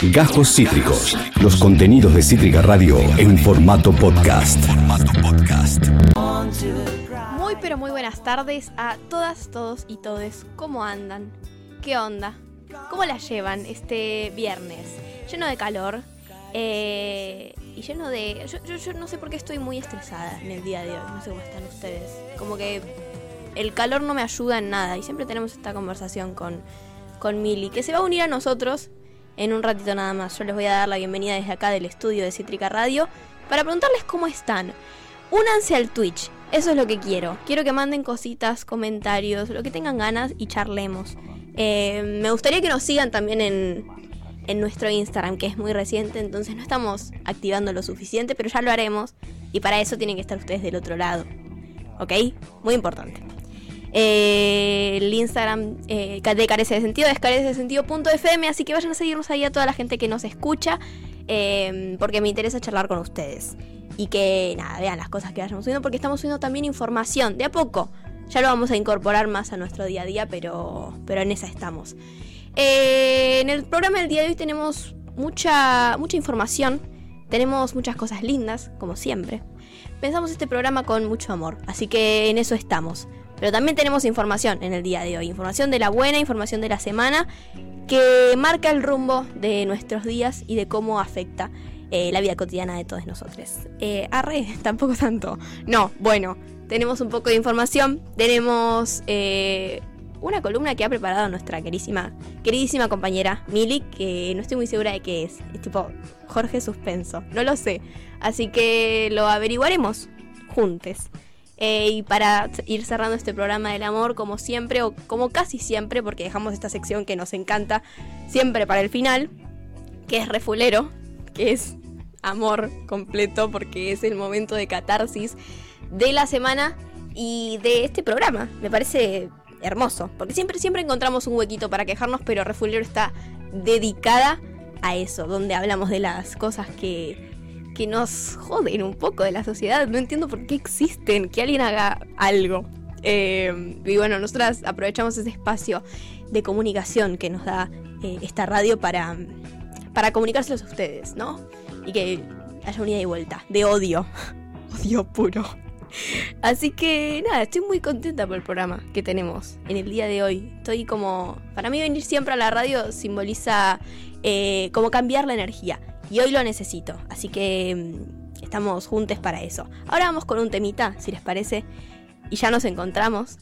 Gajos Cítricos. Los contenidos de Cítrica Radio en formato podcast. Muy pero muy buenas tardes a todas, todos y todes. ¿Cómo andan? ¿Qué onda? ¿Cómo la llevan este viernes? Lleno de calor eh, y lleno de... Yo, yo no sé por qué estoy muy estresada en el día de hoy. No sé cómo están ustedes. Como que el calor no me ayuda en nada y siempre tenemos esta conversación con, con Mili, que se va a unir a nosotros en un ratito nada más. Yo les voy a dar la bienvenida desde acá del estudio de Cítrica Radio para preguntarles cómo están. Únanse al Twitch, eso es lo que quiero. Quiero que manden cositas, comentarios, lo que tengan ganas y charlemos. Eh, me gustaría que nos sigan también en, en nuestro Instagram, que es muy reciente, entonces no estamos activando lo suficiente, pero ya lo haremos. Y para eso tienen que estar ustedes del otro lado. ¿Ok? Muy importante. Eh, el Instagram eh, de Carece de Sentido es carece de sentido.fm, así que vayan a seguirnos ahí a toda la gente que nos escucha, eh, porque me interesa charlar con ustedes. Y que nada, vean las cosas que vayamos subiendo, porque estamos subiendo también información, de a poco. Ya lo vamos a incorporar más a nuestro día a día, pero, pero en esa estamos. en el programa del día de hoy tenemos mucha, mucha información, tenemos muchas cosas lindas, como siempre. Pensamos este programa con mucho amor, así que en eso estamos. Pero también tenemos información en el día de hoy, información de la buena, información de la semana, que marca el rumbo de nuestros días y de cómo afecta eh, la vida cotidiana de todos nosotros. Eh, arre, tampoco tanto. No, bueno, tenemos un poco de información, tenemos eh, una columna que ha preparado nuestra queridísima, queridísima compañera Mili, que no estoy muy segura de qué es. Es tipo Jorge Suspenso, no lo sé. Así que lo averiguaremos juntos. Eh, y para ir cerrando este programa del amor, como siempre, o como casi siempre, porque dejamos esta sección que nos encanta siempre para el final, que es refulero, que es amor completo, porque es el momento de catarsis de la semana y de este programa. Me parece hermoso, porque siempre, siempre encontramos un huequito para quejarnos, pero refulero está dedicada a eso, donde hablamos de las cosas que que nos joden un poco de la sociedad. No entiendo por qué existen, que alguien haga algo. Eh, y bueno, nosotras aprovechamos ese espacio de comunicación que nos da eh, esta radio para, para comunicárselos a ustedes, ¿no? Y que haya una ida y vuelta, de odio, odio puro. Así que nada, estoy muy contenta por el programa que tenemos en el día de hoy. Estoy como, para mí venir siempre a la radio simboliza eh, como cambiar la energía. Y hoy lo necesito, así que mm, estamos juntos para eso. Ahora vamos con un temita, si les parece, y ya nos encontramos.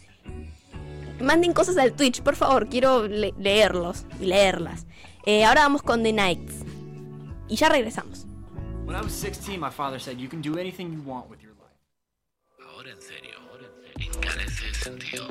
Manden cosas al Twitch, por favor, quiero leerlos y leerlas. Eh, ahora vamos con The Nights. Y ya regresamos. When I was 16, my father said you can do anything you want with your life. Ahora en serio, ahora en serio. sentido.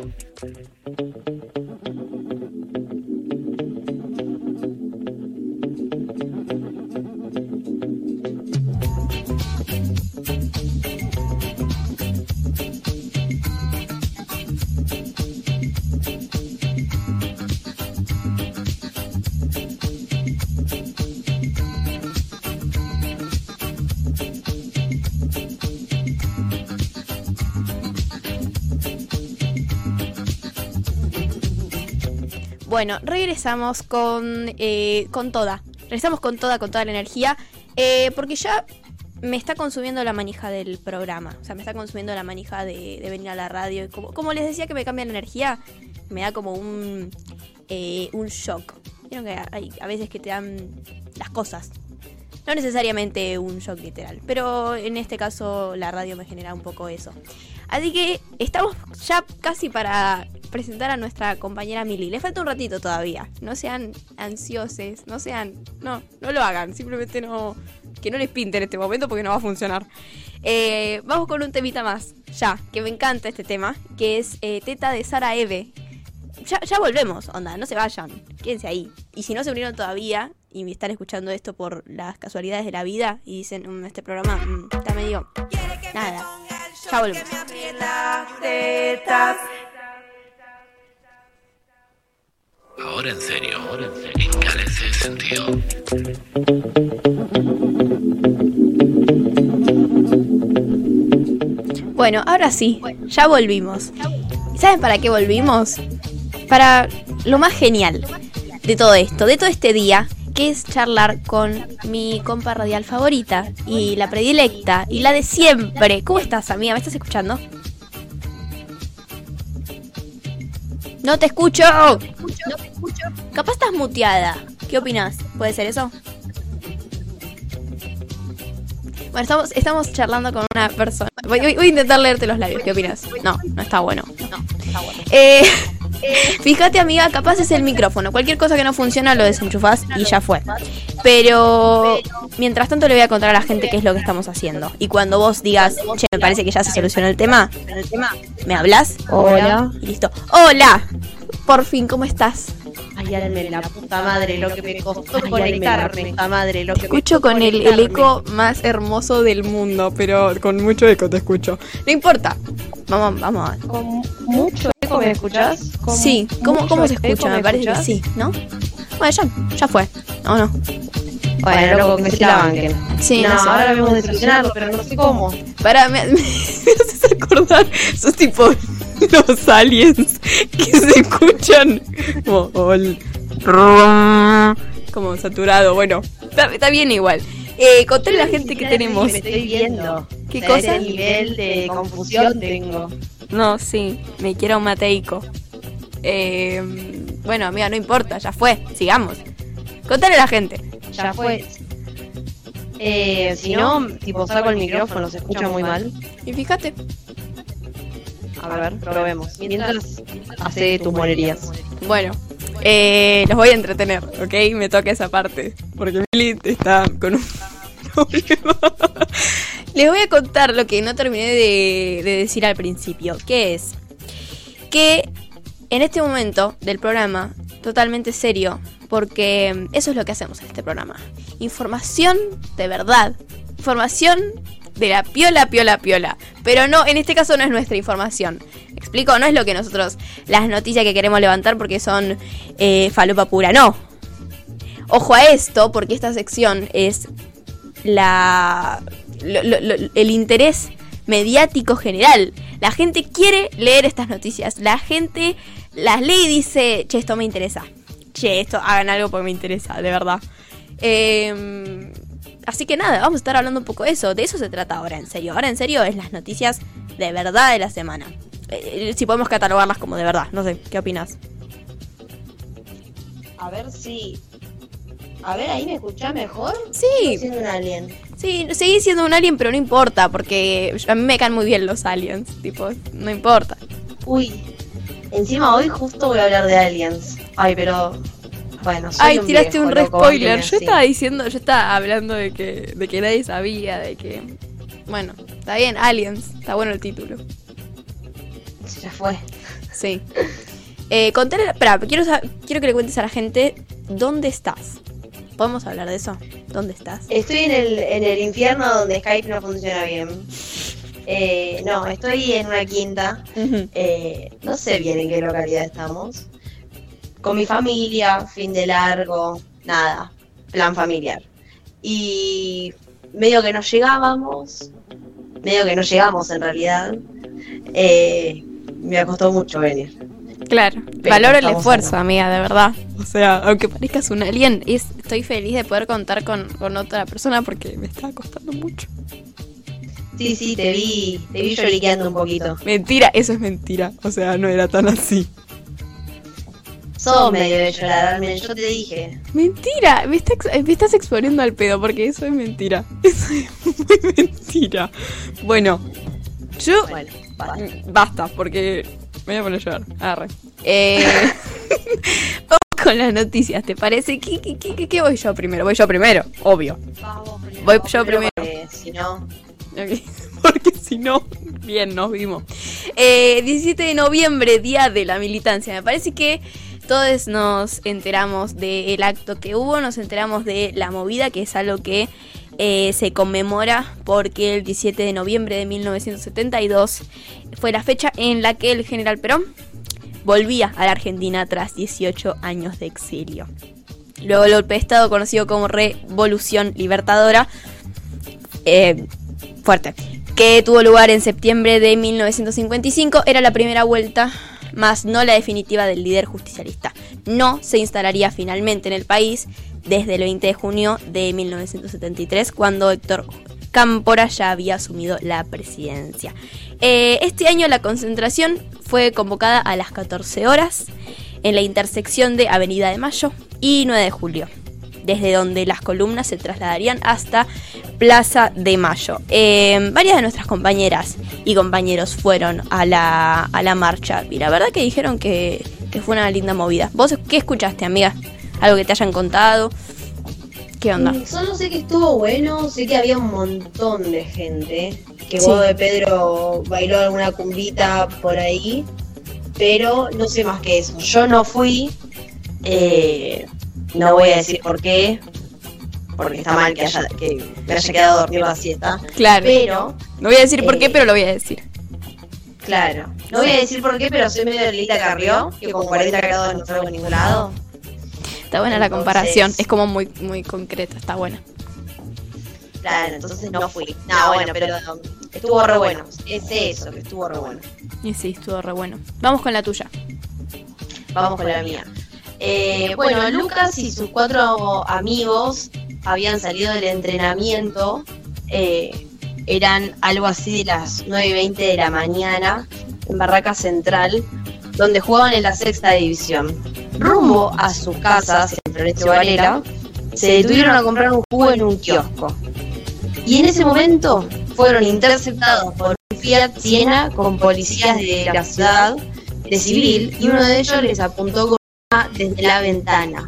Bueno, regresamos con, eh, con toda. Regresamos con toda, con toda la energía. Eh, porque ya me está consumiendo la manija del programa. O sea, me está consumiendo la manija de, venir a la radio. Como, como, les decía que me cambia la energía, me da como un, eh, un shock. Vieron que hay a veces que te dan las cosas. No necesariamente un shock literal, pero en este caso la radio me genera un poco eso. Así que estamos ya casi para presentar a nuestra compañera Mili. Le falta un ratito todavía. No sean ansiosos, no sean. No, no lo hagan. Simplemente no. Que no les pinte en este momento porque no va a funcionar. Eh, vamos con un temita más, ya, que me encanta este tema, que es eh, Teta de Sara Eve. Ya, ya volvemos, onda, no se vayan, quédense ahí. Y si no se unieron todavía y me están escuchando esto por las casualidades de la vida y dicen, mm, este programa mm, está medio. Nada, ya volvemos. Ahora en serio, ahora en serio, sentido. Bueno, ahora sí, ya volvimos. ¿Saben para qué volvimos? Para lo más genial de todo esto, de todo este día, que es charlar con mi compa radial favorita y la predilecta y la de siempre. ¿Cómo estás, amiga? ¿Me estás escuchando? No te escucho. No te escucho. Capaz estás muteada. ¿Qué opinas? ¿Puede ser eso? Bueno, estamos, estamos charlando con una persona. Voy, voy- voy a intentar leerte los labios. ¿Qué opinas? No, no está bueno. No, está bueno. Eh, fíjate, amiga, capaz es el micrófono. Cualquier cosa que no funciona lo desenchufás y ya fue. Pero mientras tanto le voy a contar a la gente qué es lo que estamos haciendo. Y cuando vos digas, che, me parece que ya se solucionó el tema, ¿me hablas? Hola. Y listo. ¡Hola! Por fin, ¿cómo estás? Ay, álame la puta madre lo que me costó Ay, conectarme. Puta madre lo que me escucho costó con el, el eco más hermoso del mundo, pero con mucho eco te escucho. No importa. Vamos, vamos Con mucho eco me escuchás. Con Sí, ¿cómo, cómo se escucha? Me parece que sí, ¿no? Bueno, ya, ya fue. ¿O no? Bueno, loco, que se la banquen. Sí, no, no sé. ahora vemos de solucionarlo, pero no sé cómo. Para, me, me, me haces acordar, sos tipo los aliens que se escuchan como, ol- como saturado. Bueno, está, está bien igual. Eh, contale a la gente que tenemos. Me estoy viendo. ¿Qué cosa? Nivel de confusión tengo. No, sí, me quiero un mateico. Eh, bueno, amiga, no importa, ya fue, sigamos. Contale a la gente. Ya fue. Eh, si no, tipo saco el micrófono, se escucha muy mal. Y fíjate. A ver, probemos. Mientras hace tus monerías. Bueno, eh, los voy a entretener, ¿ok? Me toca esa parte. Porque Milly está con un problema. Les voy a contar lo que no terminé de, de decir al principio. Que es que en este momento del programa, totalmente serio, porque eso es lo que hacemos en este programa. Información de verdad. Información de la piola, piola, piola. Pero no, en este caso no es nuestra información. ¿Me explico? No es lo que nosotros, las noticias que queremos levantar porque son eh, falopa pura, no. Ojo a esto, porque esta sección es la lo- el interés mediático general. La gente quiere leer estas noticias. La gente las lee y dice, che, esto me interesa. Che, esto hagan algo porque me interesa, de verdad. Eh, así que nada, vamos a estar hablando un poco de eso. De eso se trata ahora, en serio. Ahora, en serio, es las noticias de verdad de la semana. Eh, si podemos catalogarlas como de verdad. No sé, ¿qué opinas? A ver si. A ver, ahí me escuchás mejor. Sí, Siendo un alien. Sí, seguí siendo un alien, pero no importa, porque a mí me caen muy bien los aliens, tipo, no importa. Uy, encima hoy justo voy a hablar de aliens. Ay, pero. Bueno, soy Ay, un tiraste viejo, un re spoiler. Yo estaba diciendo, yo estaba hablando de que, de que nadie sabía, de que... Bueno, está bien, aliens, está bueno el título. Ya fue. Sí. Eh, contale, espera, quiero, quiero que le cuentes a la gente dónde estás. ¿Podemos hablar de eso? ¿Dónde estás? Estoy en el, en el infierno donde Skype no funciona bien. Eh, no, estoy en una quinta. Eh, no sé bien en qué localidad estamos. Con mi familia, fin de largo, nada, plan familiar. Y medio que no llegábamos, medio que no llegamos en realidad. Eh, me costó mucho venir. Claro, Pero valoro el esfuerzo, acá. amiga, de verdad. O sea, aunque parezcas un alien, es- estoy feliz de poder contar con, con otra persona porque me está costando mucho. Sí, sí, te vi, te vi lloriqueando un poquito. Mentira, eso es mentira. O sea, no era tan así. Sos medio de llorar, yo te dije. Mentira, me, está ex- me estás exponiendo al pedo porque eso es mentira. Eso es muy mentira. Bueno, yo Bueno, basta. Mm, Basta, porque me voy a poner a llorar. Arre. Eh, vamos con las noticias, ¿te parece? ¿Qué, qué, qué, qué- qué voy yo primero? Voy yo primero, obvio. Voy yo primero. porque Si no, Porque si no, bien, nos vimos. Eh, 17 de noviembre, Día de la Militancia. Me parece que todos nos enteramos del acto que hubo, nos enteramos de la movida, que es algo que eh, se conmemora porque el 17 de noviembre de 1972 fue la fecha en la que el general Perón volvía a la Argentina tras 18 años de exilio. Luego el golpe de Estado, conocido como Revolución Libertadora, eh, fuerte, que tuvo lugar en septiembre de 1955, era la primera vuelta, más no la definitiva del líder justicialista. No se instalaría finalmente en el país, desde el 20 de junio de 1973, cuando Héctor Cámpora ya había asumido la presidencia. Eh, este año la concentración fue convocada a las 14 horas en la intersección de Avenida de Mayo y 9 de Julio, desde donde las columnas se trasladarían hasta Plaza de Mayo. Eh, varias de nuestras compañeras y compañeros fueron a la, a la marcha y la verdad que dijeron que, que fue una linda movida. ¿Vos qué escuchaste, amiga? ¿Algo que te hayan contado? ¿Qué onda? Solo sé que estuvo bueno, sé que había un montón de gente. Que Sí. Bodo de Pedro bailó alguna cumbita por ahí, pero no sé más que eso. Yo no fui, eh, no voy a decir por qué, porque está mal que, haya, que me haya quedado a dormir la siesta. Claro. Pero, No voy a decir por qué, Eh, pero lo voy a decir. claro, no voy a decir por qué, pero soy medio Lita Carrió, que con 40 grados no salgo ningún lado. Está buena la comparación. Es como muy, muy concreta, está buena. Claro, entonces no fui. No, bueno, pero estuvo re bueno. Es eso, que estuvo re bueno. Y sí, estuvo re bueno. Vamos con la tuya. Vamos con la mía. Eh, bueno, Lucas y sus cuatro amigos habían salido del entrenamiento. eh, eran algo así de las 9 y 20 de la mañana en Barraca Central, donde jugaban en la sexta división. Rumbo a sus casas en Florencio Varela, se detuvieron a comprar un jugo en un kiosco. Y en ese momento fueron interceptados por un Fiat Siena con policías de la ciudad de civil y uno de ellos les apuntó con una desde la ventana.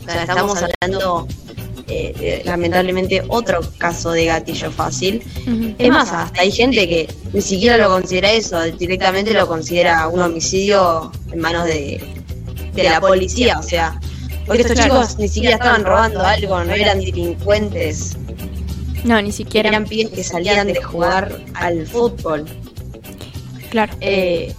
O sea, estamos hablando eh, de, lamentablemente otro caso de gatillo fácil. Es más, hasta hay gente que ni siquiera lo considera eso, directamente lo considera un homicidio en manos de, de la policía. O sea, porque estos chicos ni siquiera estaban robando algo, no eran delincuentes, No, ni siquiera. eran pibes que salían de jugar al fútbol. Claro. Eh,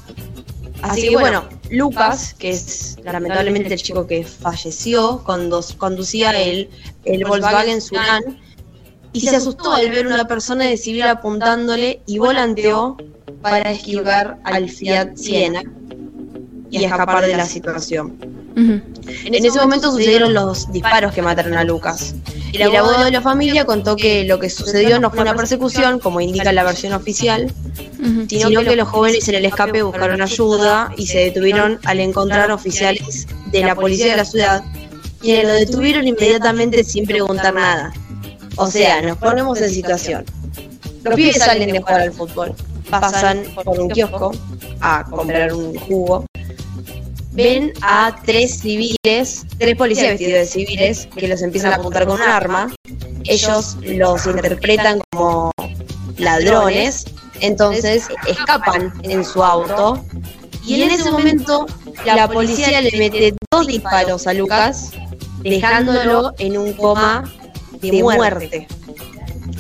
así que bueno, Lucas, que es lamentablemente el chico que falleció, condu- conducía el, el Volkswagen Surán y se asustó al ver una persona de civil apuntándole y volanteó para esquivar al Fiat Siena y escapar de la situación. En ese momento sucedieron los disparos que mataron a Lucas. El abogado de la familia contó que lo que sucedió no fue una persecución, como indica la versión oficial, sino que los jóvenes en el escape buscaron ayuda y se detuvieron al encontrar oficiales de la policía de la ciudad, quienes lo detuvieron inmediatamente sin preguntar nada. O sea, nos ponemos en situación. Los pibes salen de jugar al fútbol, pasan por un kiosco a comprar un jugo, ven a tres civiles, tres policías vestidos de civiles, que los empiezan a apuntar con un arma. Ellos los interpretan como ladrones, entonces escapan en su auto. Y en ese momento la policía le mete dos disparos a Lucas, dejándolo en un coma de muerte.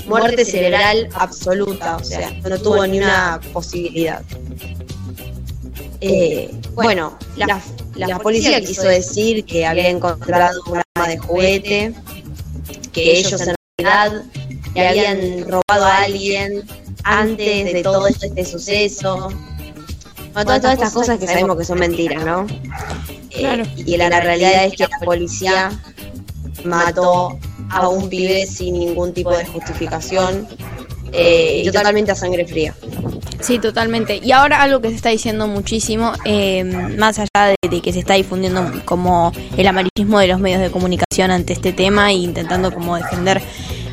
Muerte cerebral absoluta, o sea, no tuvo ni una posibilidad. Eh, bueno, la, la policía quiso decir que había encontrado un arma de juguete, que ellos en realidad le habían robado a alguien antes de todo este suceso. Bueno, todas, todas estas cosas que sabemos que son mentiras, ¿no? Eh, y la, la realidad es que la policía mató a un pibe sin ningún tipo de justificación eh, y totalmente a sangre fría. Sí, totalmente. Y ahora algo que se está diciendo muchísimo, eh, más allá de, que se está difundiendo como el amarillismo de los medios de comunicación ante este tema e intentando como defender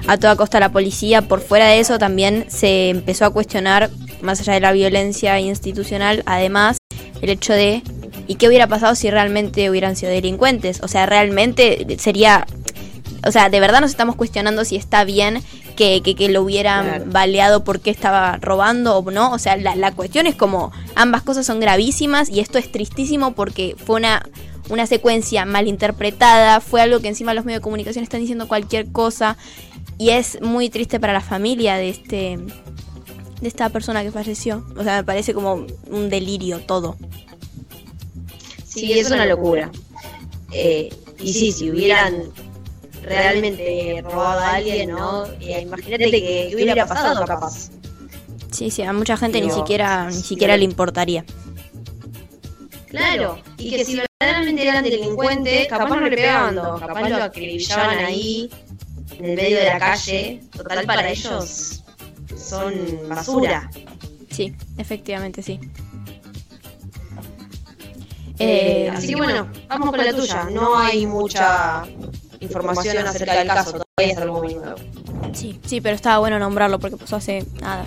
a toda costa a la policía, por fuera de eso también se empezó a cuestionar, más allá de la violencia institucional, además el hecho de ¿y qué hubiera pasado si realmente hubieran sido delincuentes? O sea, realmente sería o sea, de verdad nos estamos cuestionando si está bien que, que, que lo hubieran Claro. baleado porque estaba robando o no. O sea, la, la cuestión es como ambas cosas son gravísimas y esto es tristísimo porque fue una, una secuencia malinterpretada, fue algo que encima los medios de comunicación están diciendo cualquier cosa y es muy triste para la familia de este de esta persona que falleció. O sea, me parece como un delirio todo. Sí, es una locura. Eh, y sí, si hubieran realmente robado a alguien, ¿no? Eh, imagínate que, que hubiera pasado capaz. Sí, sí, a mucha gente ni siquiera ni siquiera le importaría. Claro, y que si verdaderamente eran delincuentes, capaz no le pegaban dos, capaz lo acribillaban ahí, en el medio de la calle. Total, para ellos son basura. Sí, efectivamente, sí. Eh, así que bueno, vamos con la tuya. No hay mucha información acerca del caso, todavía es algo muy nuevo. Sí, sí, pero estaba bueno nombrarlo porque pasó hace nada.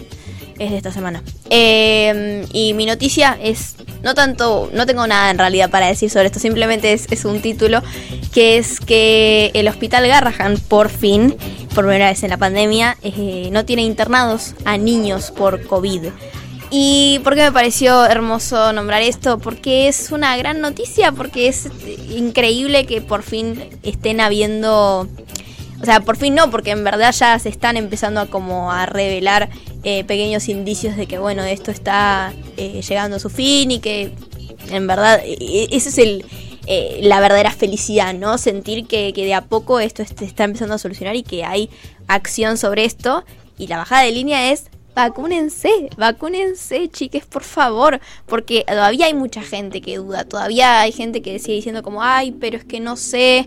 Es de esta semana. Eh, y mi noticia es, no tanto, no tengo nada en realidad para decir sobre esto, simplemente es, es un título que es que el Hospital Garrahan por fin, por primera vez en la pandemia, eh, no tiene internados a niños por COVID. ¿Y por qué me pareció hermoso nombrar esto? Porque es una gran noticia, porque es increíble que por fin estén habiendo... O sea, por fin no, porque en verdad ya se están empezando a como a revelar eh, pequeños indicios de que, bueno, esto está eh, llegando a su fin y que en verdad e, e, ese es el, eh, la verdadera felicidad, ¿no? Sentir que, que de a poco esto está empezando a solucionar y que hay acción sobre esto. Y la bajada de línea es vacúnense, vacúnense, chiques, por favor, porque todavía hay mucha gente que duda, todavía hay gente que sigue diciendo como, ay, pero es que no sé.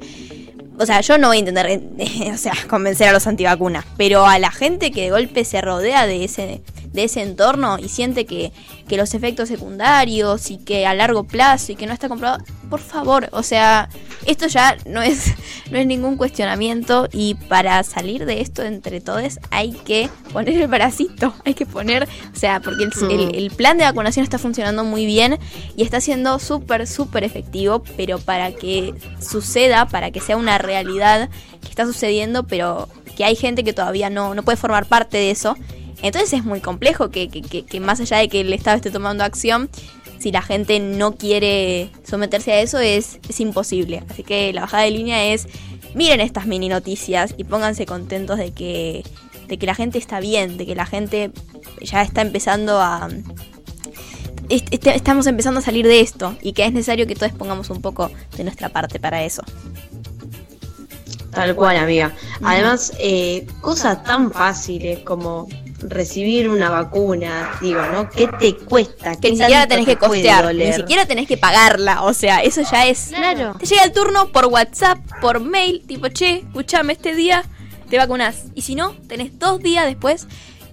O sea, yo no voy a intentar, o sea, convencer a los antivacunas, pero a la gente que de golpe se rodea de ese, de ese entorno y siente que, que los efectos secundarios y que a largo plazo y que no está comprobado, por favor, o sea, esto ya no es, no es ningún cuestionamiento y para salir de esto entre todos hay que poner el bracito, hay que poner, o sea, porque el, el, el plan de vacunación está funcionando muy bien y está siendo súper, súper efectivo, pero para que suceda, para que sea una realidad que está sucediendo, pero que hay gente que todavía no, no puede formar parte de eso. Entonces es muy complejo que, que, que, que más allá de que el Estado esté tomando acción, si la gente no quiere someterse a eso es, es imposible. Así que la bajada de línea es, miren estas mini noticias y pónganse contentos de que, de que la gente está bien, de que la gente ya está empezando a... est- est- Estamos empezando a salir de esto y que es necesario que todos pongamos un poco de nuestra parte para eso. Tal cual, amiga. Además, eh, cosas tan fáciles como recibir una vacuna, digo, ¿no? ¿Qué te cuesta? Que ¿Qué ni siquiera tenés te que costear, ni siquiera tenés que pagarla, o sea, eso ya es... Claro. Te llega el turno por WhatsApp, por mail, tipo, che, escuchame, este día te vacunás. Y si no, tenés dos días después.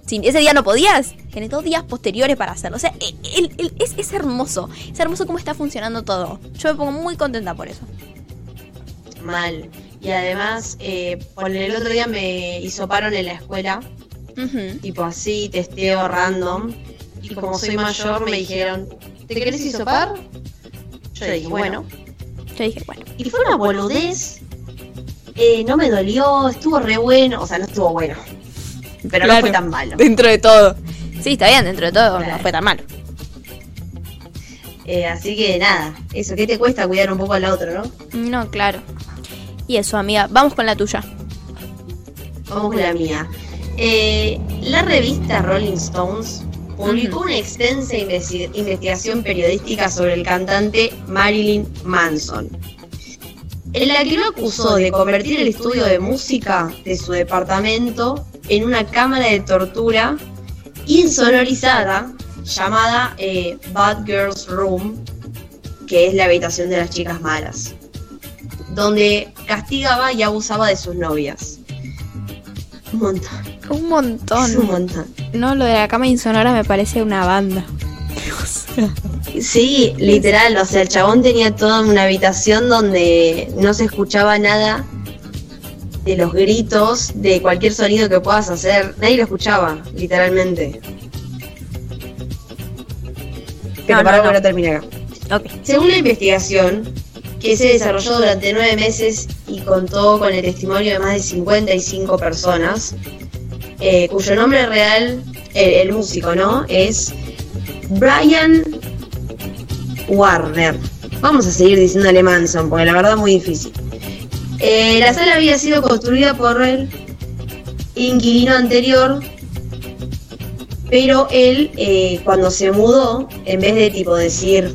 Si ese día no podías, tenés dos días posteriores para hacerlo. O sea, e- el- el- es, es hermoso. Es hermoso cómo está funcionando todo. Yo me pongo muy contenta por eso. Mal. Y además, eh, por el otro día me hisoparon en la escuela, Tipo así, testeo random. Y como soy mayor, me dijeron, ¿te querés hisopar? Yo dije, bueno. Yo dije, bueno, Y fue una boludez. Eh, no me dolió, estuvo re bueno. O sea, no estuvo bueno. Pero no fue tan malo. dentro de todo. Sí, está bien, dentro de todo, no fue tan malo. Eh, así que nada, eso, ¿qué te cuesta cuidar un poco al otro, no? No, claro. Y eso, amiga, vamos con la tuya. Vamos con la mía. Eh, la revista Rolling Stones publicó una extensa investi- investigación periodística sobre el cantante Marilyn Manson, en la que lo acusó de convertir el estudio de música de su departamento en una cámara de tortura insonorizada llamada eh, Bad Girls Room, que es la habitación de las chicas malas, donde castigaba y abusaba de sus novias. Un montón. Un Es un montón. montón. No, lo de la cama insonora me parece una banda. Sí, literal, o sea, el chabón tenía toda una habitación donde no se escuchaba nada de los gritos, de cualquier sonido que puedas hacer. Nadie lo escuchaba, literalmente. Pero No, para no, no. termine acá. Según la investigación, que se desarrolló durante nueve meses y contó con el testimonio de más de 55 personas, eh, cuyo nombre real, el músico, ¿no? Es Brian Warner. Vamos a seguir diciéndole Manson, porque la verdad es muy difícil. Eh, la sala había sido construida por el inquilino anterior, pero él, eh, cuando se mudó, en vez de tipo decir,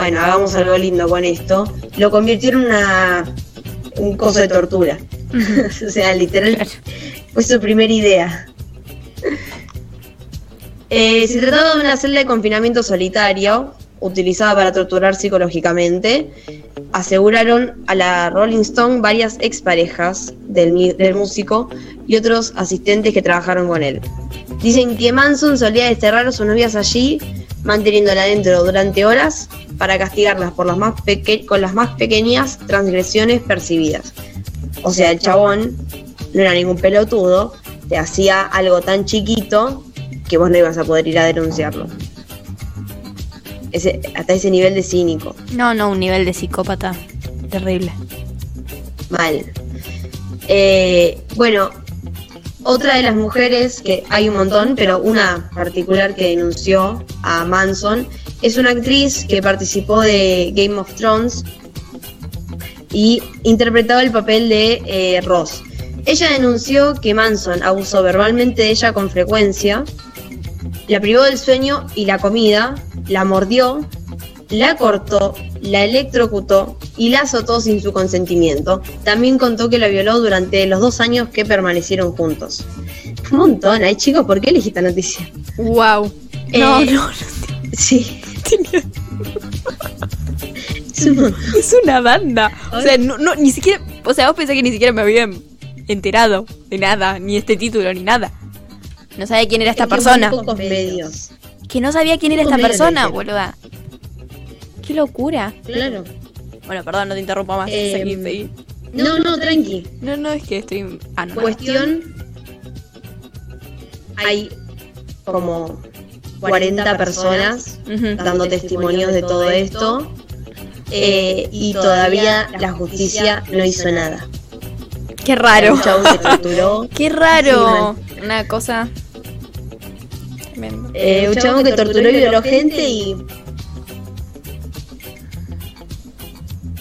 bueno, hagamos algo lindo con esto, lo convirtió en una un coso de tortura. o sea, literal, Claro. fue su primera idea. Eh, se trataba de una celda de confinamiento solitario, utilizada para torturar psicológicamente, aseguraron a la Rolling Stone varias exparejas del, del músico y otros asistentes que trabajaron con él. Dicen que Manson solía desterrar a sus novias allí, manteniéndola dentro durante horas para castigarlas por las más con las más pequeñas transgresiones percibidas. O sea, el chabón no era ningún pelotudo, te hacía algo tan chiquito que vos no ibas a poder ir a denunciarlo. Ese, hasta ese nivel de cínico. No, no, un nivel de psicópata terrible. Mal. Eh, bueno, otra de las mujeres, que hay un montón, pero una particular que denunció a Manson, es una actriz que participó de Game of Thrones y interpretaba el papel de eh, Ross. Ella denunció que Manson abusó verbalmente de ella con frecuencia, la privó del sueño y la comida, la mordió, la cortó, la electrocutó y la azotó sin su consentimiento. También contó que la violó durante los dos años que permanecieron juntos. Un montón, ay chicos, ¿por qué elegí esta noticia? Wow. No, no, no. Sí. es, una banda. O sea, no, no, ni siquiera. O sea, vos pensás que ni siquiera me habían enterado de nada, ni este título, ni nada. No sabía quién era esta persona. medios. Que no sabía quién era esta persona, boluda. Qué locura. Claro. Bueno, perdón, no te interrumpo más. Eh, no, no, tranqui. No, no, es que estoy. Ah, Cuestión. Hay como 40 personas dando testimonios de todo esto. Eh, y todavía la justicia no hizo nada. Qué raro. Un chabón se torturó. Qué raro. Una cosa. Eh, un chabón que torturó y violó gente y.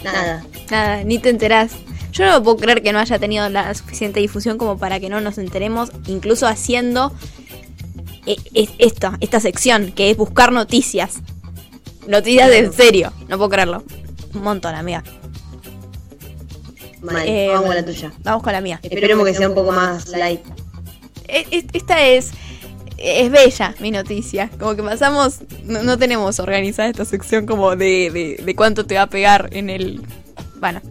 Nada. Nada, ni te enterás. Yo no puedo creer que no haya tenido la suficiente difusión como para que no nos enteremos, incluso haciendo eh, esta, esta sección, que es buscar noticias. Noticias en serio, no puedo creerlo. Un montón, amiga. Eh, vamos con la tuya. Vamos con la mía. Esperemos que sea un poco más light. Eh, esta es es bella mi noticia. Como que pasamos, no, tenemos organizada esta sección como de, de, cuánto te va a pegar en el... Bueno,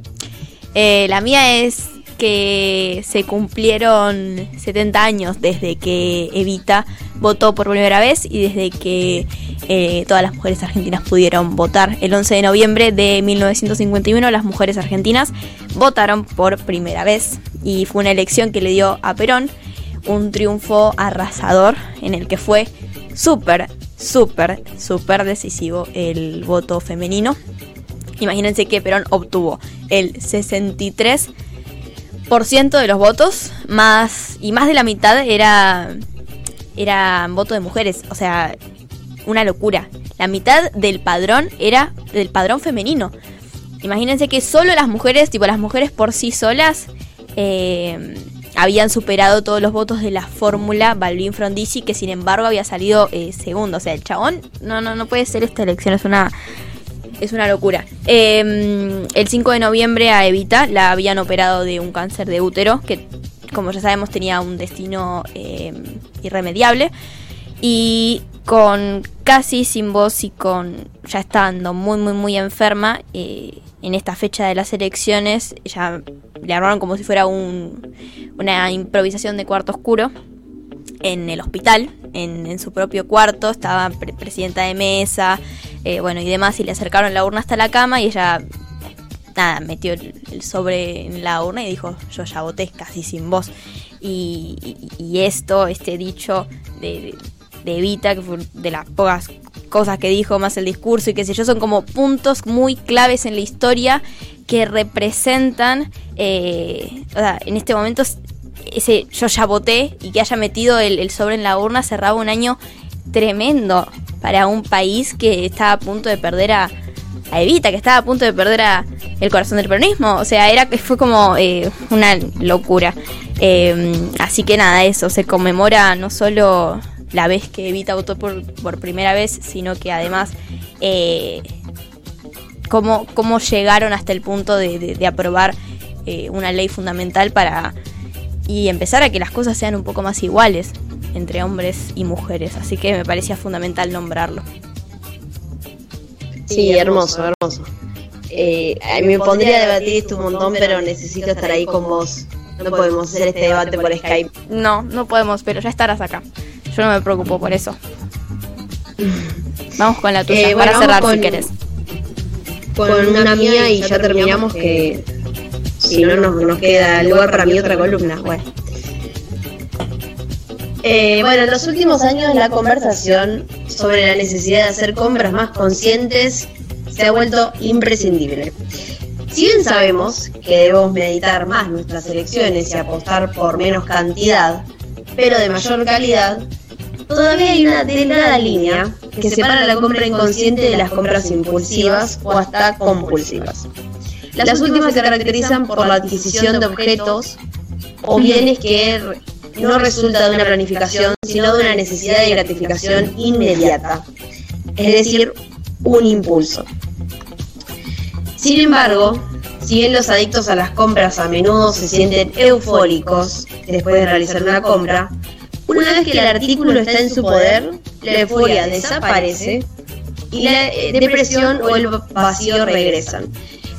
eh, la mía es que se cumplieron 70 años desde que Evita votó por primera vez y desde que eh, todas las mujeres argentinas pudieron votar. El 11 de noviembre de 1951 las mujeres argentinas votaron por primera vez y fue una elección que le dio a Perón un triunfo arrasador en el que fue súper, súper, súper decisivo el voto femenino. Imagínense que Perón obtuvo el 63% de los votos, más y más de la mitad era era voto de mujeres, o sea, una locura. La mitad del padrón era del padrón femenino. Imagínense que solo las mujeres, tipo las mujeres por sí solas, eh, habían superado todos los votos de la fórmula Balvin Frondizi, que sin embargo había salido eh, segundo. O sea, el chabón, no, no, no puede ser esta elección, es una, es una locura. Em, el 5 de noviembre a Evita la habían operado de un cáncer de útero, que como ya sabemos tenía un destino em, irremediable. Y con casi sin voz y con ya estando muy, muy, muy enferma, eh, en esta fecha de las elecciones, ya le armaron como si fuera un, una improvisación de cuarto oscuro en el hospital, en, su propio cuarto, estaba presidenta de mesa, eh, bueno, y demás, y le acercaron la urna hasta la cama y ella, nada, metió el, sobre en la urna y dijo, yo ya voté casi sin voz. Y, esto, este dicho de, Evita, que fue de las pocas cosas que dijo, más el discurso y qué sé yo, son como puntos muy claves en la historia que representan, eh, o sea, en este momento ese yo ya voté y que haya metido el, sobre en la urna cerraba un año tremendo para un país que estaba a punto de perder a, Evita, que estaba a punto de perder a el corazón del peronismo. O sea, era fue como eh, una locura. Eh, así que nada, eso se conmemora no solo la vez que Evita votó por, por primera vez, sino que además eh, cómo, cómo, llegaron hasta el punto de, aprobar eh, una ley fundamental para y empezar a que las cosas sean un poco más iguales entre hombres y mujeres. Así que me parecía fundamental nombrarlo. Sí, hermoso, hermoso. Eh, me pondría a debatir esto un montón, pero necesito estar ahí con vos. No podemos hacer este debate por Skype. No, no podemos, pero ya estarás acá. Yo no me preocupo por eso. Vamos con la tuya, Eh, para bueno, cerrar si con- querés. Con una mía y ya terminamos que si no nos, nos queda lugar para mi otra columna. Bueno. Eh, bueno, en los últimos años la conversación sobre la necesidad de hacer compras más conscientes se ha vuelto imprescindible. Si bien sabemos que debemos meditar más nuestras elecciones y apostar por menos cantidad, pero de mayor calidad, todavía hay una delgada línea que separa la compra inconsciente de las compras impulsivas o hasta compulsivas. Las últimas se caracterizan por la adquisición de objetos o bienes que no resulta de una planificación, sino de una necesidad de gratificación inmediata, es decir, un impulso. Sin embargo, si bien los adictos a las compras a menudo se sienten eufóricos después de realizar una compra, una vez que el artículo está en su poder, la euforia desaparece y la eh, depresión o el vacío regresan.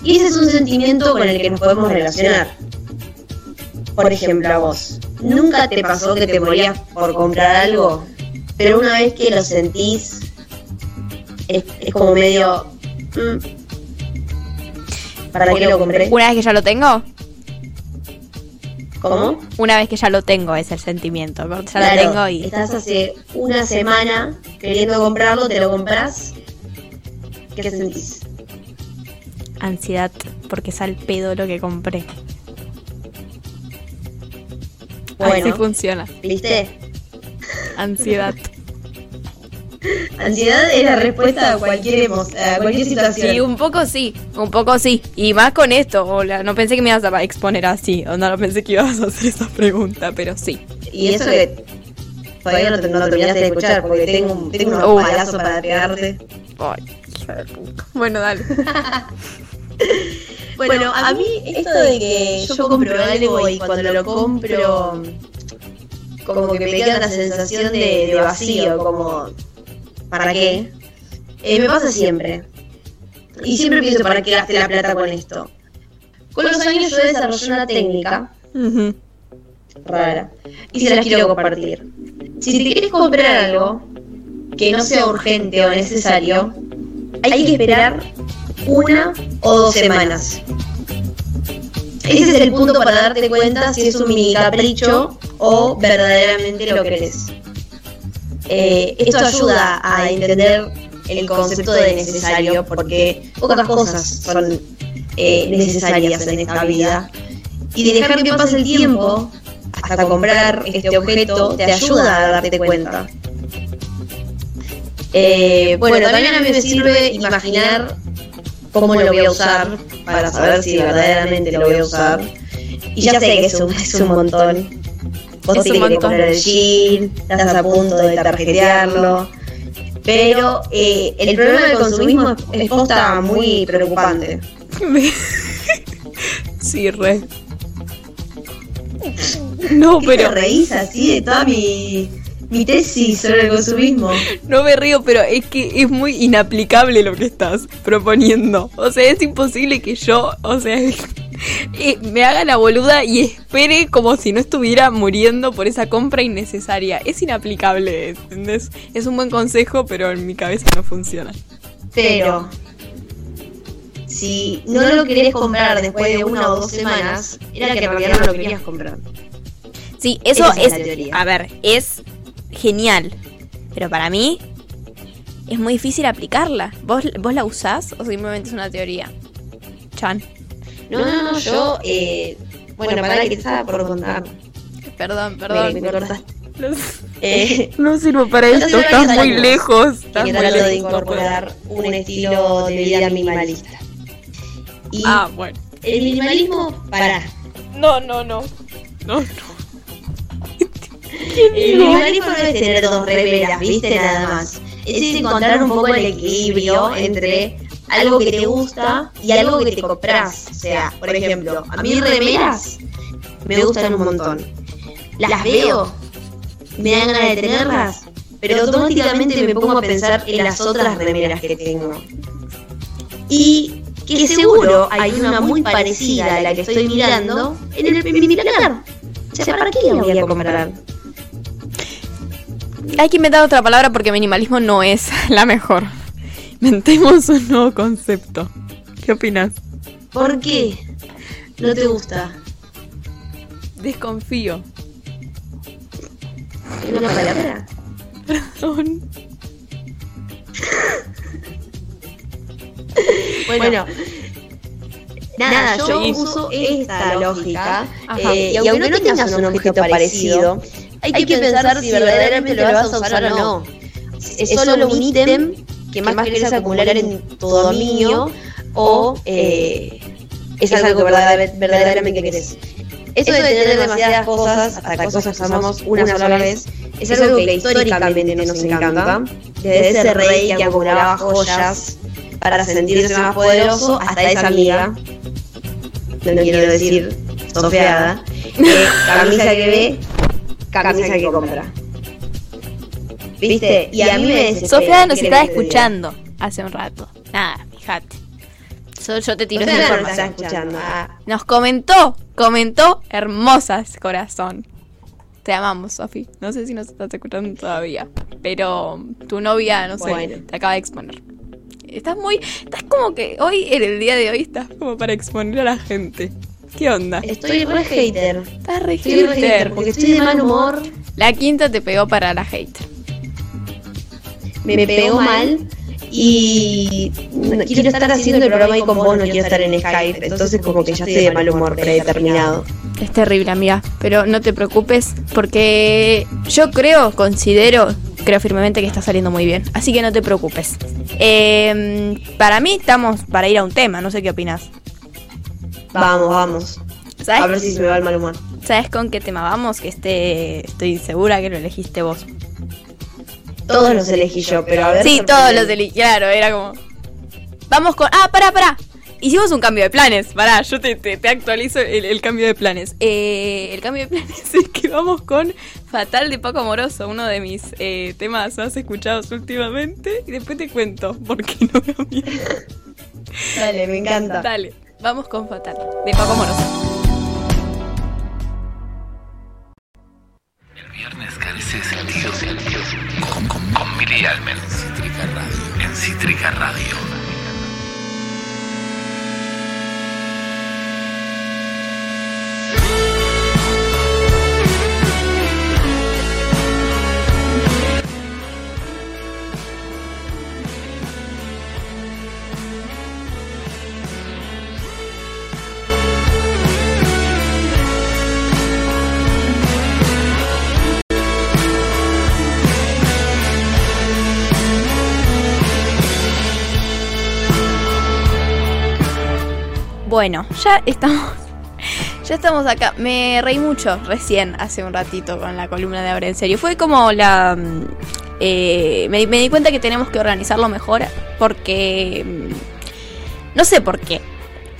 Y ese es un sentimiento con el que nos podemos relacionar. Por ejemplo, a vos, ¿nunca te pasó que te morías por comprar algo? Pero una vez que lo sentís, es, como medio... mm, ¿Para qué lo compré? Una vez que ya lo tengo, ¿Cómo? una vez que ya lo tengo es el sentimiento. Ya Claro, lo tengo y estás hace una semana queriendo comprarlo, te lo compras. ¿Qué sentís? ansiedad porque es al pedo lo que compré. Así Bueno, funciona. ¿viste? Ansiedad. Ansiedad es la respuesta a cualquier, emo- a cualquier situación. Sí, un poco sí, un poco sí. Y más con esto, hola, no pensé que me ibas a exponer así, o no, pensé que ibas a hacer esa pregunta, pero sí. Y eso que todavía no, te- no terminaste de escuchar porque tengo, un- tengo unos Uh. palazos para pegarte. Ay, hija de puta. Bueno, dale. Bueno, a mí esto de que yo compro algo y cuando lo compro como que me queda una sensación de, de vacío, como ¿para qué? Eh, me pasa siempre. Y siempre pienso, ¿para qué gasté la plata con esto? Con los años yo desarrollé una técnica rara y se las quiero compartir. Si te quieres comprar algo que no sea urgente o necesario, hay que esperar una o dos semanas. Ese es el punto para darte cuenta si es un mini capricho o verdaderamente lo querés. Eh, esto ayuda a entender el concepto de necesario porque pocas cosas son eh, necesarias en esta vida. Y dejar que pase el tiempo hasta comprar este objeto te ayuda a darte cuenta. Eh, bueno, también a mí me sirve imaginar cómo lo voy a usar para saber si verdaderamente lo voy a usar. Y ya sé que es un, es un montón. Vos te querés comprar el jean, estás a punto de tarjetearlo. Pero eh, el problema del consumismo es, es posta muy preocupante. Sí, re. No, ¿Qué pero te reís así de toda mi, mi tesis sobre el consumismo? no me río, pero es que es muy inaplicable lo que estás proponiendo. O sea, es imposible que yo, o sea, me haga la boluda y espere como si no estuviera muriendo por esa compra innecesaria. Es inaplicable, ¿entendés? Es un buen consejo, pero en mi cabeza no funciona. Pero si no lo querés comprar después de una o dos semanas, era que en realidad no lo querías comprar. Sí, eso Esa es es, la teoría. a ver, es genial, pero para mí es muy difícil aplicarla. ¿Vos, vos la usás o simplemente es una teoría? Chan, No, no, no, yo, eh, bueno, para que te estaba por contar. perdón, Me, perdón. me cortaste. No, Eh, no sirvo para No esto, estás muy años. lejos. Estás que muy trato de lejos, no puedo. incorporar un estilo de vida minimalista. Y Ah, bueno. el minimalismo, para. No, no, no. No, no. El minimalismo no es tener dos remeras, viste, nada más. Es encontrar un poco el equilibrio entre algo que te gusta y algo que te compras. O sea, por ejemplo, a mí remeras me gustan un montón. Las veo, me dan ganas de tenerlas, pero automáticamente me pongo a pensar en las otras remeras que tengo. y que seguro hay una muy parecida a la que estoy mirando en el en mi. O sea, ¿para qué la voy a comprar? Hay que inventar otra palabra porque minimalismo no es la mejor. Inventemos un nuevo concepto. ¿Qué opinas? ¿Por qué? ¿No te gusta? Desconfío. ¿Es una palabra? Perdón. Bueno, nada, yo Sí. uso esta lógica. Eh, y aunque no tengas un objeto parecido, hay que pensar si verdaderamente lo vas a usar o no. Es solo un ítem que más querés acumular en tu dominio o eh, es algo que verdadera- verdaderamente querés. Eso de tener demasiadas cosas, hasta cosas que usamos una sola vez, es algo que históricamente nos encanta. Desde ese rey que acumulaba joyas para sentirse más poderoso hasta esa amiga, no quiero decir sofeada, eh, camisa que ve, camisa que compra. ¿Viste? Y a mí me desespera. Sofía nos ¿qué está escuchando hace un rato. Nada, fíjate. Solo yo te tiro esa Sofía no nos está información. escuchando. ah. Nos comentó, comentó, hermosas corazón. Te amamos, Sofi. No sé si nos estás escuchando todavía, pero tu novia, no sé, Bueno. te acaba de exponer. Estás muy, estás como que hoy, en el día de hoy, estás como para exponer a la gente. ¿Qué onda? Estoy re hater. Estás re Estoy re hater hater. porque estoy de mal humor. La quinta te pegó para la hater. Me pegó mal. Y no, quiero estar haciendo el programa ahí con vos, no quiero estar en Skype. Entonces, como que ya estoy de mal humor predeterminado. Es terrible, amiga, pero no te preocupes porque yo creo, considero, creo firmemente que está saliendo muy bien. Así que no te preocupes. Eh, para mí estamos para ir a un tema, no sé qué opinas. Vamos, vamos. A ¿Sabes, ver si se me va el mal humor. ¿Sabes con qué tema vamos? Que este, estoy segura que lo elegiste vos. Todos los elegí yo, pero a ver. Sí, todos los elegí, claro, era como... Vamos con... Ah, pará, pará. Hicimos un cambio de planes. Pará, yo te, te, te actualizo el, el cambio de planes. Eh, el cambio de planes es que vamos con Fatal de Paco Amoroso, uno de mis eh, temas más escuchados últimamente. Y después te cuento por qué no cambié. Dale, me encanta. Dale, vamos con Fatal de Paco Amoroso. Viernes carece de sentido. Con, con, con Mili Almen. En Cítrica Radio. En Cítrica Radio. Bueno, ya estamos. Ya estamos acá. Me reí mucho recién, hace un ratito, con la columna de Ahora en serio. Fue como la. mm, eh, me, me di cuenta que tenemos que organizarlo mejor porque. mm, No sé por qué,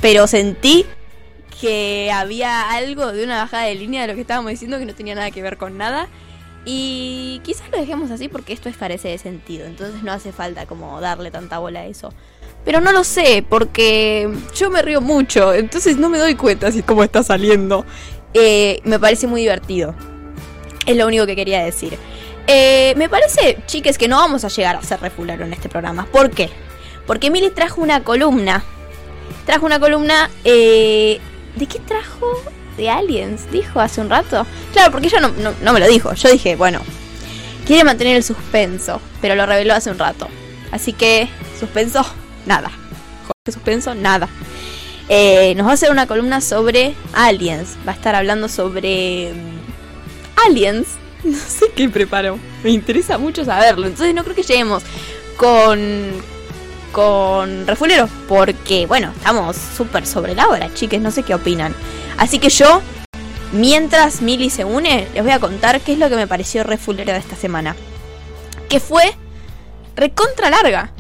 pero sentí que había algo de una bajada de línea de lo que estábamos diciendo que no tenía nada que ver con nada. Y quizás lo dejemos así porque esto es carece de sentido. Entonces no hace falta como darle tanta bola a eso. Pero no lo sé, porque yo me río mucho, entonces no me doy cuenta así cómo está saliendo. Eh, me parece muy divertido. Es lo único que quería decir. Eh, me parece, chiques, que no vamos a llegar a ser refulero en este programa. ¿Por qué? Porque Mili trajo una columna. Trajo una columna... eh, ¿De qué trajo? De Aliens, dijo hace un rato. Claro, porque ella no, me lo dijo. Yo dije, bueno, quiere mantener el suspenso, pero lo reveló hace un rato. Así que, suspenso, nada. Jorge suspenso, nada. Eh, nos va a hacer una columna sobre aliens. Va a estar hablando sobre mm, aliens. No sé qué preparó. Me interesa mucho saberlo. Entonces no creo que lleguemos con con refuleros porque bueno estamos súper sobre la hora chiques no sé qué opinan así que yo mientras Mili se une les voy a contar qué es lo que me pareció refulero de esta semana que fue recontra larga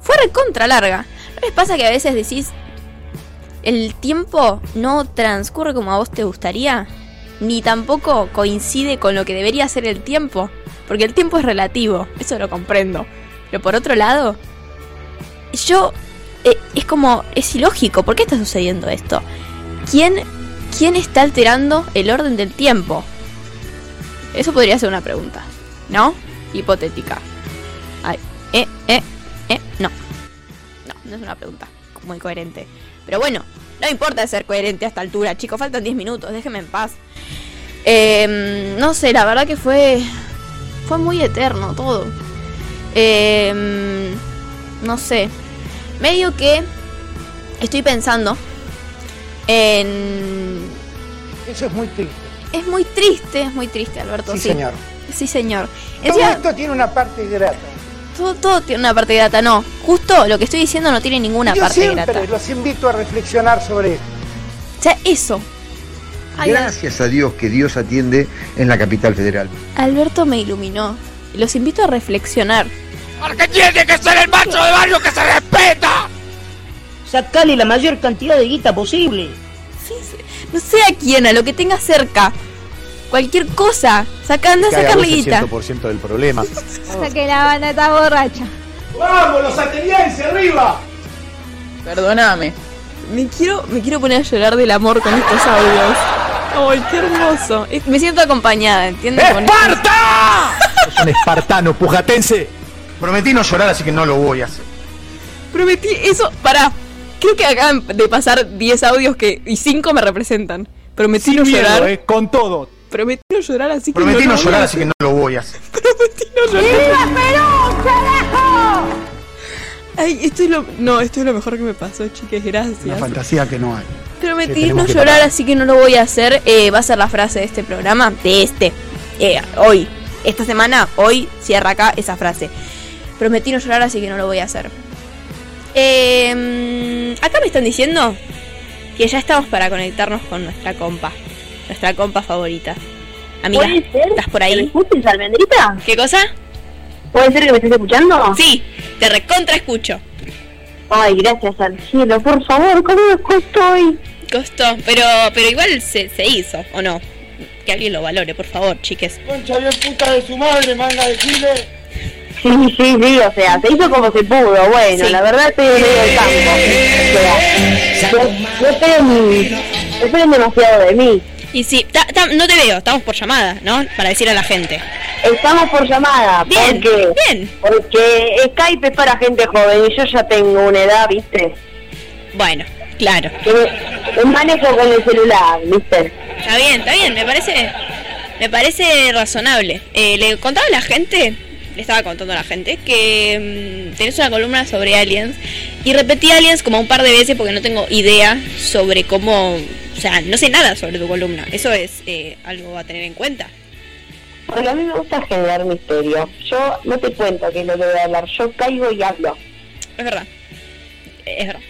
fue recontra larga ¿No les pasa que a veces decís el tiempo no transcurre como a vos te gustaría? Ni tampoco coincide con lo que debería ser el tiempo. Porque el tiempo es relativo, eso lo comprendo. Pero por otro lado, yo eh, es como, es ilógico, ¿por qué está sucediendo esto? ¿Quién, ¿Quién está alterando el orden del tiempo? Eso podría ser una pregunta, ¿no? Hipotética. Ay, eh, eh, eh, no. No, no es una pregunta muy coherente. Pero bueno, no importa ser coherente a esta altura, chicos, faltan 10 minutos, déjenme en paz. Eh, no sé, la verdad que fue. Fue muy eterno todo. Eh, no sé. Medio que estoy pensando en. Eso es muy triste. Es muy triste, es muy triste, Alberto. Sí, Sí, señor. Sí, señor. Todo Encima, esto tiene una parte grata. todo, todo tiene una parte grata, no. Justo lo que estoy diciendo no tiene ninguna Yo parte siempre grata. los invito a reflexionar sobre esto. O sea, eso. Ay, Gracias a Dios que Dios atiende en la capital federal. Alberto me iluminó. Los invito a reflexionar. Porque tiene que ser el macho de barrio que se respeta. Sacale la mayor cantidad de guita posible. Sí, sí. No sé a quién, a lo que tenga cerca. Cualquier cosa. Saca, anda a sacarle guita. del problema. Hasta que la banda está borracha. ¡Vamos, los atenienses, arriba! Perdóname. Me quiero, me quiero poner a llorar del amor con estos audios. Ay, qué hermoso. Me siento acompañada, ¿entiendes? ¡Esparta! Es un espartano, pujatense. Prometí no llorar, así que no lo voy a hacer. Prometí eso. Pará. Creo que acaban de pasar 10 audios que y 5 me representan. Prometí no miedo, llorar. eh, con todo. Prometí no llorar, así que Prometí no, no lo voy a llorar, hacer. así que no lo voy a hacer. Prometí no llorar. Ay, esto es lo. No, esto es lo mejor que me pasó, chiques. Gracias. Una fantasía que no hay. Prometí Sí, no llorar, parar. así que no lo voy a hacer. Eh, va a ser la frase de este programa, de este. Eh, hoy. Esta semana, hoy cierra acá esa frase. Prometí no llorar, así que no lo voy a hacer. Eh, acá me están diciendo que ya estamos para conectarnos con nuestra compa. Nuestra compa favorita. Amiga, ¿Puede ser? ¿estás por ¿Que me ahí? escuches, Almendrita? ¿Qué cosa? ¿Puede ser que me estés escuchando? Sí, te recontra escucho. Ay, gracias al cielo, por favor, ¿cómo me costó hoy? Costó, pero, pero igual se, se hizo, ¿o no? Que alguien lo valore, por favor, chiques. Concha bien puta de su madre, manga de chile. Sí, sí, sí, o sea, se hizo como se pudo, bueno, Sí. la verdad estoy en medio del campo. O sea, no, no esperen, demasiado de mí. Y sí, ta- ta- no te veo, estamos por llamada, ¿no? Para decir a la gente. Estamos por llamada, Bien, porque, bien. porque Skype es para gente joven y yo ya tengo una edad, ¿viste? Bueno, claro. Que me manejo con el celular, ¿viste? Está bien, está bien, me parece, me parece razonable. Eh, le contaba a la gente, le estaba contando a la gente, que mm, tenés una columna sobre aliens y repetí aliens como un par de veces porque no tengo idea sobre cómo, o sea, no sé nada sobre tu columna. Eso es eh, algo a tener en cuenta. Porque a mí me gusta generar misterio. Yo no te cuento qué es lo que voy a hablar, yo caigo y hablo. Es verdad. Es verdad.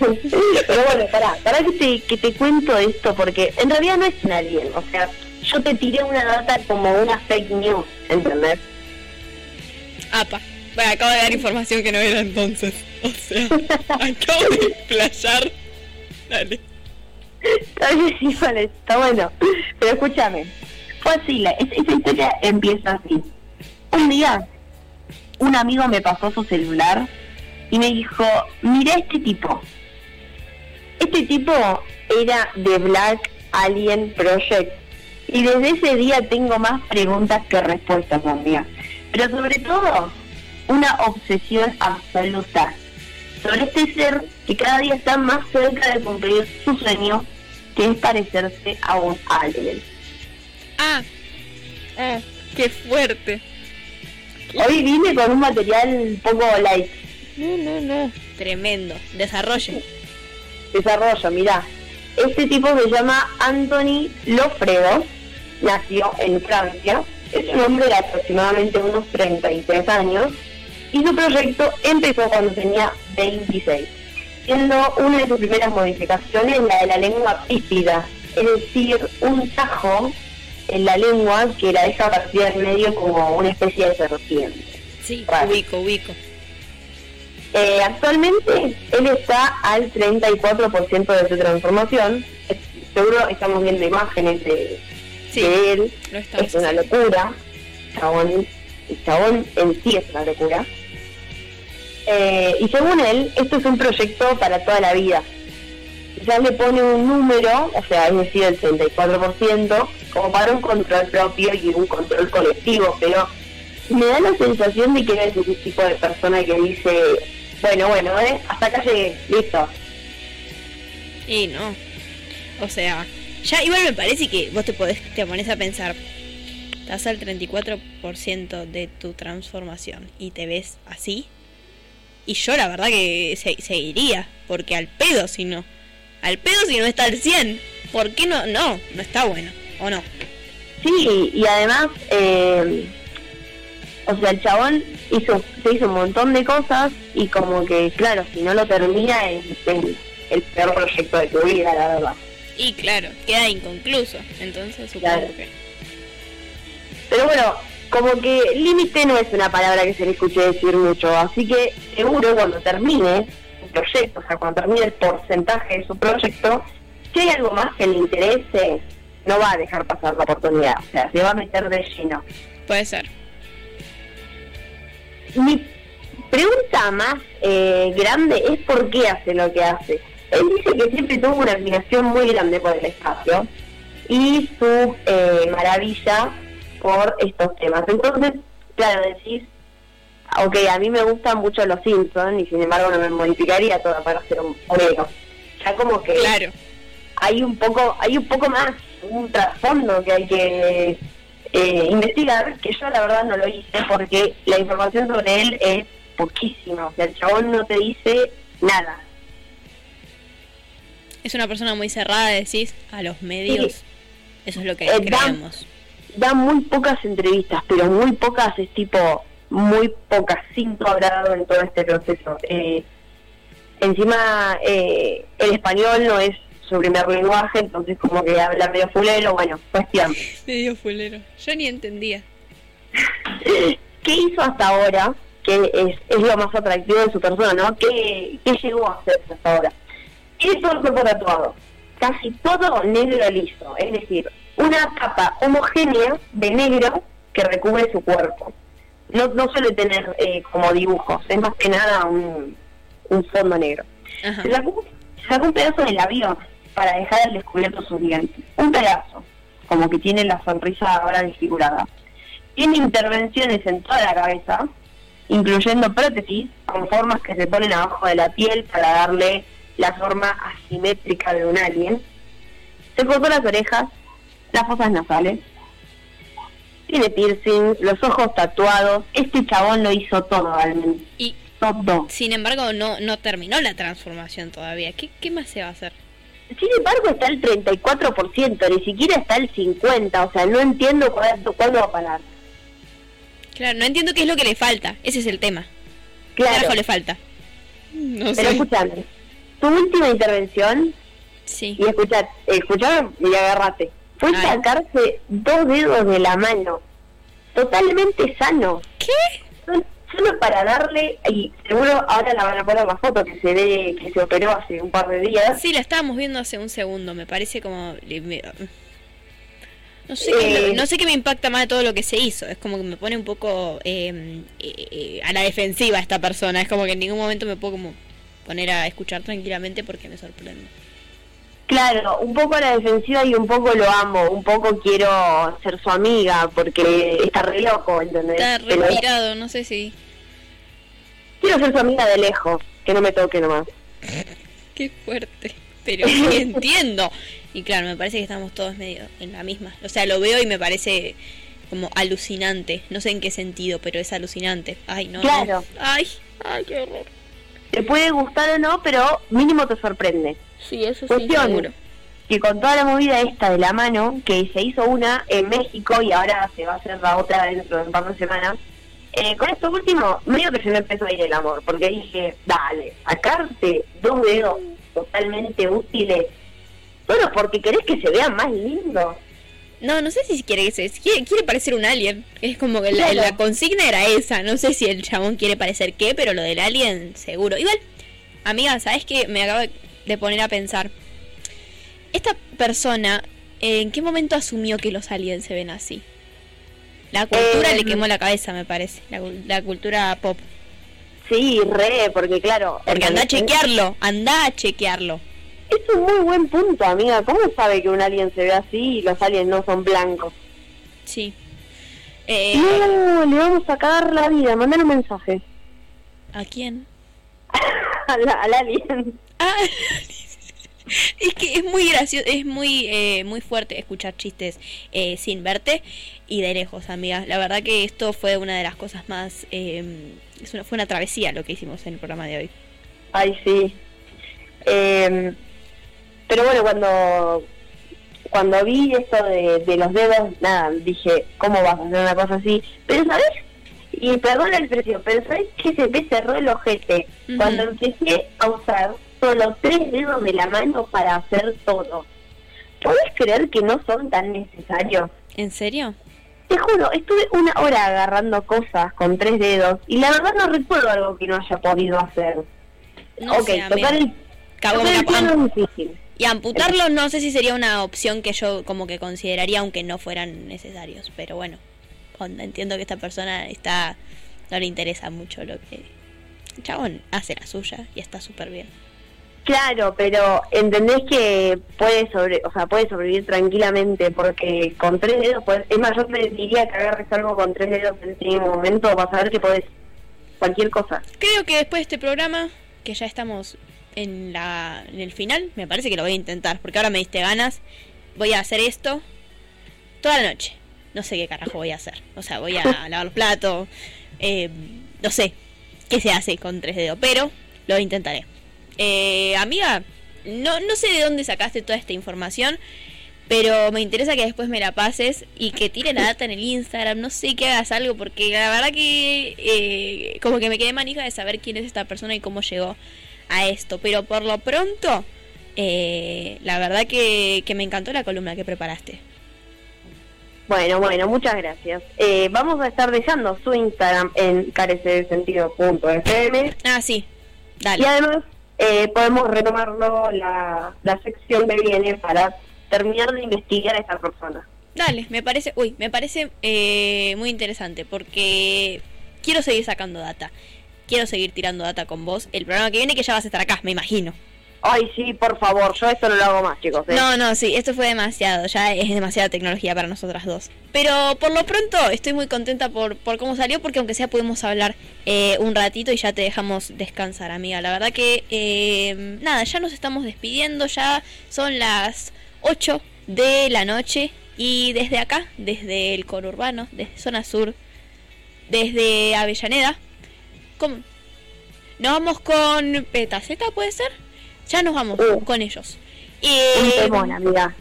Pero bueno, pará, pará que te, que te cuento esto, porque en realidad no es un alien, o sea, yo te tiré una data como una fake news, ¿entendés? Apa. Bueno, acabo de dar información que no era entonces. O sea, acabo de playar. Dale. Está bien, igual está bueno. Pero escúchame, fue así, la, es- esa historia empieza así. Un día, un amigo me pasó su celular y me dijo, mira este tipo. Este tipo era de Black Alien Project. Y desde ese día tengo más preguntas que respuestas, amiga. Pero sobre todo, una obsesión absoluta sobre este ser que cada día está más cerca de cumplir su sueño, que es parecerse a un alien. Ah. Ah, qué fuerte. Hoy vine con un material poco light. No, no, no. Tremendo. Desarrollo. Desarrollo, mirá. Este tipo se llama Anthony Lofredo, nació en Francia, es un hombre de aproximadamente unos 33 años y su proyecto empezó cuando tenía 26, siendo una de sus primeras modificaciones la de la lengua pípida, es decir, un tajo en la lengua que la deja partir en medio como una especie de serpiente. Sí, ubico, ubico. Eh, actualmente él está al 34% de su transformación. Seguro estamos viendo imágenes de, Sí, de él. Es una locura. Chabón, el chabón en sí es una locura. Eh, y según él, esto es un proyecto para toda la vida. Ya le pone un número, o sea, es decir, el 34%, como para un control propio y un control colectivo, pero me da la sensación de que eres ese tipo de persona que dice, bueno, bueno, ¿eh? hasta acá llegué, listo. Y no. O sea, ya igual me parece que vos te podés, te pones a pensar, estás al 34% de tu transformación y te ves así. Y yo la verdad que se- seguiría, porque al pedo si no. Al pedo si no está al 100. ¿Por qué no? No, no está bueno, ¿o no? Sí, y además, eh, o sea, el chabón hizo, se hizo un montón de cosas y como que, claro, si no lo termina es el, el peor proyecto de tu vida, la verdad. Y claro, queda inconcluso. Entonces supongo Claro. que... Pero bueno, como que límite no es una palabra que se le escuche decir mucho, así que seguro cuando termine el proyecto, o sea, cuando termine el porcentaje de su proyecto, si hay algo más que le interese, no va a dejar pasar la oportunidad, o sea, se va a meter de lleno. Puede ser. Mi pregunta más eh, grande es por qué hace lo que hace. Él dice que siempre tuvo una admiración muy grande por el espacio y su eh, maravilla por estos temas. Entonces, claro, decís, ok, a mí me gustan mucho los Simpsons y sin embargo no me modificaría toda para hacer un bolero. Ya como que Claro. hay un poco, hay un poco más, un trasfondo que hay que eh, investigar, que yo la verdad no lo hice porque la información sobre él es poquísima, o sea, el chabón no te dice nada. Es una persona muy cerrada, decís, a los medios. Eso es lo que Eh, da- creemos. Da muy pocas entrevistas, pero muy pocas es tipo, muy pocas, cinco habrá dado en todo este proceso. Eh, encima, eh, el español no es su primer lenguaje, entonces como que habla medio fulero, bueno, cuestión. Medio fulero. Yo ni entendía. ¿Qué hizo hasta ahora? Que es, es lo más atractivo de su persona, ¿no? ¿Qué, qué llegó a hacer hasta ahora? Todo el cuerpo tatuado. Casi todo negro liso. Es decir, una capa homogénea de negro que recubre su cuerpo. No, no suele tener eh, como dibujos, es más que nada un, un fondo negro. Se sacó, se sacó un pedazo del avión para dejar al descubierto sus dientes. Un pedazo, como que tiene la sonrisa ahora desfigurada. Tiene intervenciones en toda la cabeza, incluyendo prótesis con formas que se ponen abajo de la piel para darle la forma asimétrica de un alien. Se cortó las orejas, las fosas nasales. Tiene piercings, los ojos tatuados. Este chabón lo hizo todo, realmente. Y Todo. sin embargo no, no terminó la transformación todavía. ¿Qué, ¿Qué más se va a hacer? Sin embargo, está el 34%, ni siquiera está el 50%. O sea, no entiendo cuándo, cuándo va a parar. Claro, no entiendo qué es lo que le falta. Ese es el tema. ¿Qué Claro. carajo le falta? No Pero sé. escúchame, tu última intervención, Sí. y escuchar, escuchame y agarrate, fue Ay. sacarse dos dedos de la mano, totalmente sano. ¿Qué? Solo para darle, y seguro ahora la van a poner la foto que se ve que se operó hace un par de días. Sí, la estábamos viendo hace un segundo. Me parece como... No sé, Eh. qué, no sé qué me impacta más de todo lo que se hizo. Es como que me pone un poco eh, eh, eh, a la defensiva esta persona. Es como que en ningún momento me puedo como poner a escuchar tranquilamente porque me sorprende. Claro, un poco a la defensiva y un poco lo amo, un poco quiero ser su amiga porque está re loco, ¿entendés? Está respirado, no sé si... quiero ser su amiga de lejos, que no me toque nomás. Qué fuerte. Pero entiendo. Y claro, me parece que estamos todos medio en la misma. O sea, lo veo y me parece como alucinante. No sé en qué sentido, pero es alucinante. Ay, no. no. Claro. Ay, ay, qué horror. Te puede gustar o no, pero mínimo te sorprende. Sí, eso sí, Cuestión, seguro. que con toda la movida esta de la mano, que se hizo una en México y ahora se va a hacer la otra dentro de un par de semanas, eh, con esto último, medio que se me empezó a ir el amor, porque dije, dale, sacarte dos dedos totalmente útiles, solo porque querés que se vean más lindos. No, no sé si quiere quiere, quiere parecer un alien. Es como que la, Claro. la consigna era esa. No sé si el chabón quiere parecer qué, pero lo del alien seguro. Igual, amiga, ¿sabes qué? Me acabo de poner a pensar. Esta persona, ¿en qué momento asumió que los aliens se ven así? La cultura Eh, le quemó la cabeza, me parece. La, la cultura pop. Sí, re, porque claro. Porque anda a chequearlo, anda a chequearlo. Es un muy buen punto, amiga. ¿Cómo sabe que un alien se ve así y los aliens no son blancos? Sí. Eh, No, le vamos a cagar la vida. Mandale un mensaje ¿A quién? al, al alien. Ah, es que es muy gracioso, es muy eh, muy fuerte escuchar chistes eh, sin verte y de lejos, amiga. La verdad que esto fue una de las cosas más... eh, es una, fue una travesía lo que hicimos en el programa de hoy. Ay, sí. Eh, pero bueno, cuando cuando vi esto de, de los dedos, nada, dije, ¿cómo vas a hacer una cosa así? Pero, ¿sabes? Y perdón la expresión, pero ¿sabes qué se me cerró el ojete? Cuando empecé a usar solo tres dedos de la mano para hacer todo. ¿Puedes creer que no son tan necesarios? ¿En serio? Te juro, estuve una hora agarrando cosas con tres dedos y la verdad no recuerdo algo que no haya podido hacer. No ok, amiga. tocar el, tocar el como que- piano es difícil. Y amputarlo no sé si sería una opción que yo como que consideraría aunque no fueran necesarios, pero bueno, entiendo que esta persona está no le interesa mucho lo que el chabón hace la suya y está súper bien. Claro, pero entendés que puede sobre, o sea, puede sobrevivir tranquilamente porque con tres dedos, pues, es más, yo te diría que agarres algo con tres dedos en este momento, vas a ver que podés cualquier cosa. Creo que después de este programa, que ya estamos en la en el final, me parece que lo voy a intentar, porque ahora me diste ganas, voy a hacer esto toda la noche. No sé qué carajo voy a hacer. O sea, voy a lavar los platos, eh, no sé qué se hace con tres dedos, pero lo intentaré. Eh, amiga, no, no sé de dónde sacaste toda esta información, pero me interesa que después me la pases y que tire la data en el Instagram, no sé, que hagas algo, porque la verdad que eh, como que me quedé manija de saber quién es esta persona y cómo llegó a esto, pero por lo pronto, eh, la verdad que, que me encantó la columna que preparaste. Bueno, bueno, muchas gracias. Eh, vamos a estar dejando su Instagram en carecedesentido.fm Ah, sí, y dale. además eh, podemos retomarlo la, la sección que viene para terminar de investigar a esta persona. Dale, me parece, uy, me parece eh, muy interesante porque quiero seguir sacando data. Quiero seguir tirando data con vos. El programa que viene que ya vas a estar acá, me imagino. Ay, sí, por favor, yo esto no lo hago más, chicos. ¿eh? No, no, sí, esto fue demasiado, ya es demasiada tecnología para nosotras dos. Pero por lo pronto estoy muy contenta por, por cómo salió, porque aunque sea pudimos hablar eh, un ratito y ya te dejamos descansar, amiga. La verdad que, eh, nada, ya nos estamos despidiendo, ya son las 8 de la noche y desde acá, desde el conurbano, desde zona sur, desde Avellaneda, ¿cómo? Nos vamos con Petaceta, ¿puede ser? Ya nos vamos Uh. con ellos. Un temón, amiga.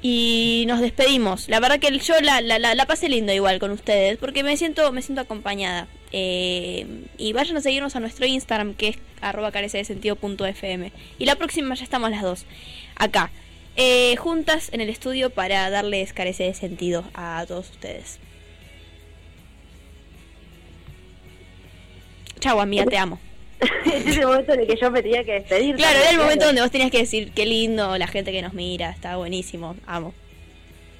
y nos despedimos. La verdad que yo la, la, la, la pasé lindo igual con ustedes, porque me siento, me siento acompañada. Eh, y vayan a seguirnos a nuestro Instagram, que es arroba carece de sentido punto fm. Y la próxima ya estamos las dos, acá, eh, juntas en el estudio para darles carece de sentido a todos ustedes. Chau, amiga, te amo. es el momento en el que yo me tenía que despedir. Claro, era el momento donde vos tenías que decir qué lindo la gente que nos mira, está buenísimo, amo.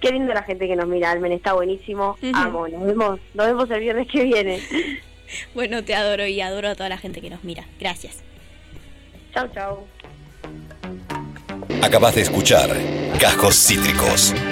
Qué lindo la gente que nos mira, Almen, está buenísimo. Amo, nos vemos, nos vemos el viernes que viene. Bueno, te adoro y adoro a toda la gente que nos mira. Gracias. chau, chau. Acabas de escuchar Cajos Cítricos.